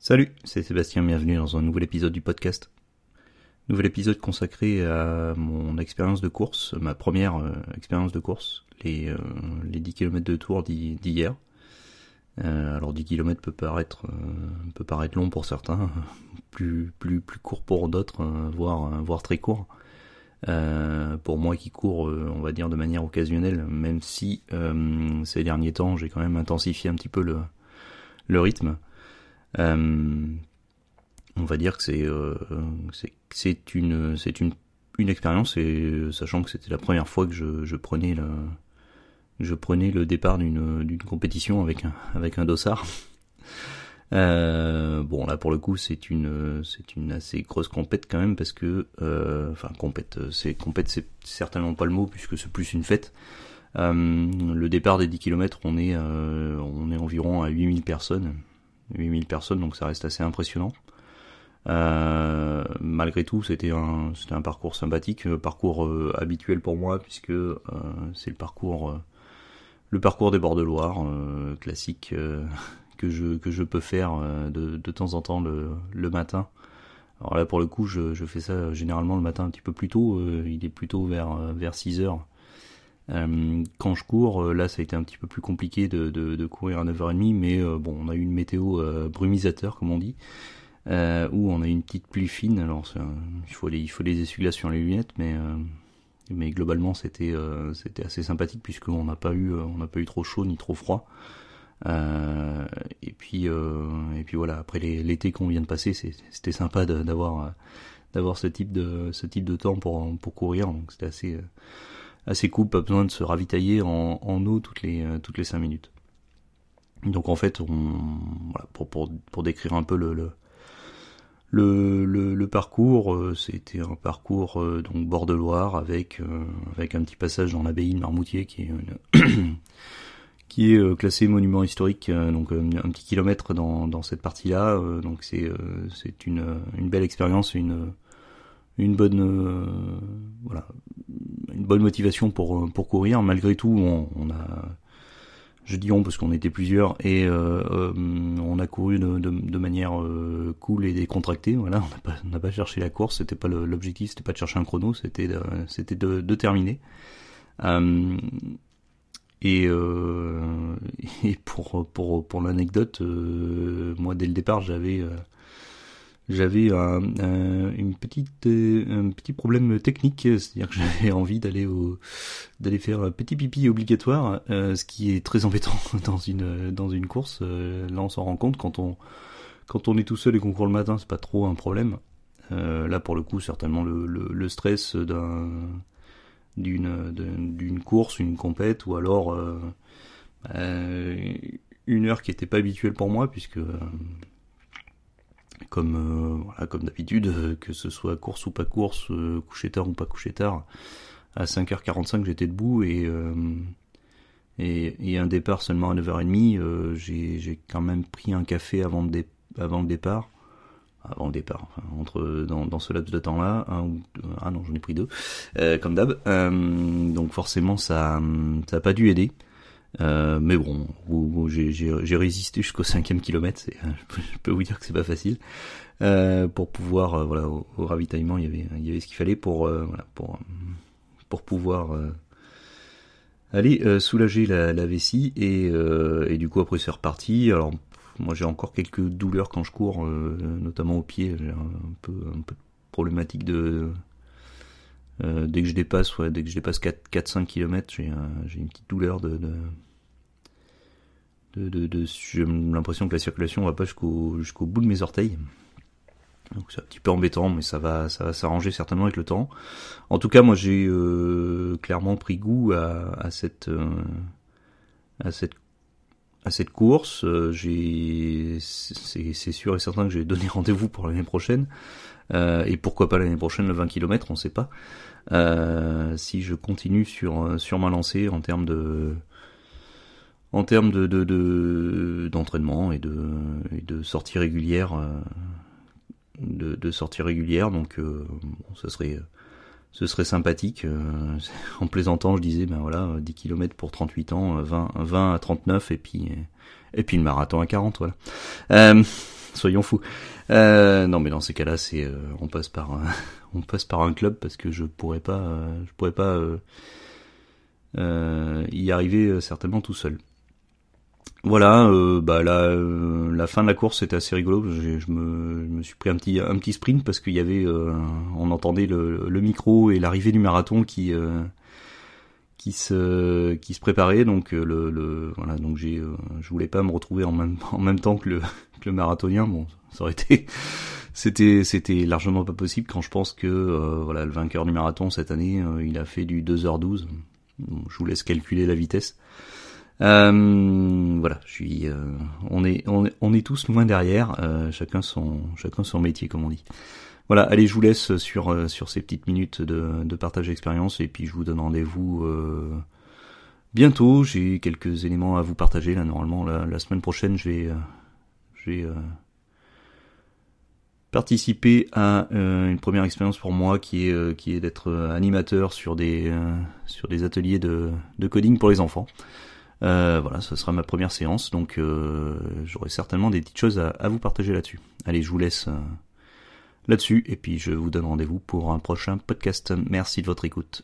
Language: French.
Salut, c'est Sébastien, bienvenue dans un nouvel épisode du podcast. Nouvel épisode consacré à mon expérience de course, ma première euh, expérience de course, les, euh, les 10 km de tour d'hier. Euh, alors 10 km peut paraître, peut paraître long pour certains, plus, plus, plus court pour d'autres, voire, voire très court. pour moi qui cours, on va dire de manière occasionnelle, même si ces derniers temps j'ai quand même intensifié un petit peu le, le rythme. Euh, on va dire que c'est euh, une c'est expérience et sachant que c'était la première fois que je, prenais le départ d'une d'une compétition avec un avec un dossard. Euh, bon là pour le coup c'est une assez grosse compète quand même parce que euh, enfin compète c'est c'est certainement pas le mot puisque c'est plus une fête. Euh, le départ des 10 km on est on est environ à 8000 personnes 8000 personnes, donc ça reste assez impressionnant. Euh, malgré tout, c'était un, c'était un parcours sympathique, parcours euh, habituel pour moi puisque euh, c'est le parcours, le parcours des bords de Loire, classique que je que je peux faire de, de temps en temps le, le matin. Alors là, pour le coup, je, je fais ça généralement le matin un petit peu plus tôt. il est plutôt vers vers 6 heures quand je cours, euh, là ça a été un petit peu plus compliqué de, de, de courir à 9h30, mais euh, bon, on a eu une météo brumisateur comme on dit, où on a eu une petite pluie fine. Alors il faut les il faut les essuie sur les lunettes, mais mais globalement c'était c'était assez sympathique puisqu'on n'a pas eu pas eu trop chaud ni trop froid. et puis et puis voilà après l'été qu'on vient de passer, c'était sympa d'avoir d'avoir ce type de ce type de temps pour pour courir, donc c'était assez assez cool, pas besoin de se ravitailler en, eau toutes les euh, toutes les cinq minutes. Donc en fait, on, pour, pour, pour décrire un peu le, le le, parcours, euh, c'était un parcours euh, donc bord de Loire avec avec un petit passage dans l'abbaye de Marmoutier qui est qui est classé monument historique, donc un petit kilomètre dans, dans cette partie-là. donc c'est c'est une une belle expérience, une une bonne voilà une bonne motivation pour euh, pour courir. Malgré tout, on, a je dis on parce qu'on était plusieurs et euh, euh on a couru de, manière euh, cool et décontractée. Voilà, on n'a pas, cherché la course, c'était pas l'objectif, c'était pas de chercher un chrono, c'était c'était de, terminer. Euh, et, pour pour l'anecdote, moi dès le départ j'avais j'avais un, une petite, euh, un petit problème technique, c'est-à-dire que j'avais envie d'aller au, d'aller faire un petit pipi obligatoire, euh, ce qui est très embêtant dans une, dans une course. Euh, là, on s'en rend compte quand on, quand on est tout seul et qu'on court le matin, c'est pas trop un problème. là, pour le coup, certainement le, le, stress d'un, d'une, d'une course, une compète, ou alors une heure qui était pas habituelle pour moi, puisque comme euh, voilà, comme d'habitude, euh, que ce soit course ou pas course, euh, coucher tard ou pas coucher tard. À 5h45, j'étais debout et, et, et un départ seulement à 9h30. j'ai quand même pris un café avant, le départ. Avant le départ, entre dans, dans ce laps de temps-là, un ou ah non, j'en ai pris deux, comme d'hab. donc forcément, ça, ça a pas dû aider. Euh, mais bon, j'ai résisté jusqu'au cinquième kilomètre. Je peux vous dire que c'est pas facile. Euh, pour pouvoir, euh, voilà, au, ravitaillement, il y avait, il y avait ce qu'il fallait pour, pour, pour pouvoir aller soulager la, vessie et, et du coup après c'est reparti. Alors moi j'ai encore quelques douleurs quand je cours, notamment au pied. J'ai un peu, un peu de problématique de euh, dès que je dépasse, ouais, dès que je dépasse 4-5 km, j'ai une petite douleur de, de, de, de, j'ai l'impression que la circulation va pas jusqu'au jusqu'au bout de mes orteils. Donc c'est un petit peu embêtant, mais ça va ça va s'arranger certainement avec le temps. En tout cas, moi j'ai euh, clairement pris goût à, à cette euh, à cette cette course. Euh, c'est sûr et certain que j'ai donné rendez-vous pour l'année prochaine. Euh, et pourquoi pas l'année prochaine le 20 km, on sait pas. Euh, si je continue sur sur ma lancée en termes de en termes de d'entraînement de, et de de sorties régulières euh, de, donc bon, ça serait ce serait sympathique en plaisantant je disais ben voilà 10 km pour 38 ans 20 20 à 39 et puis et puis le marathon à 40 voilà soyons fous. Euh, non, mais dans ces cas-là, c'est euh, on passe par un, on passe par un club parce que je pourrais pas, euh, je pourrais pas y arriver certainement tout seul. Voilà, bah la, la fin de la course c'était assez rigolo. Je, me, suis pris un petit un petit sprint parce qu'il y avait, on entendait le, micro et l'arrivée du marathon qui qui se qui se préparait. Donc euh, le, le voilà donc j'ai euh, je voulais pas me retrouver en même en même temps que le, que le marathonien. Bon ça aurait été c'était c'était largement pas possible quand je pense que euh, voilà le vainqueur du marathon cette année il a fait du 2h12 je vous laisse calculer la vitesse voilà je suis on est on est on est tous loin derrière chacun son chacun son métier comme on dit voilà, allez, je vous laisse sur, euh, sur ces petites minutes de, de partage d'expérience et puis je vous donne rendez-vous euh, bientôt. J'ai quelques éléments à vous partager là. Normalement, la, semaine prochaine, je vais, euh, je vais participer à une première expérience pour moi qui est, qui est d'être animateur sur des, sur des ateliers de, de coding pour les enfants. Voilà, ce sera ma première séance, donc j'aurai certainement des petites choses à, à vous partager là-dessus. Allez, je vous laisse là-dessus. Et puis je vous donne rendez-vous pour un prochain podcast. Merci de votre écoute.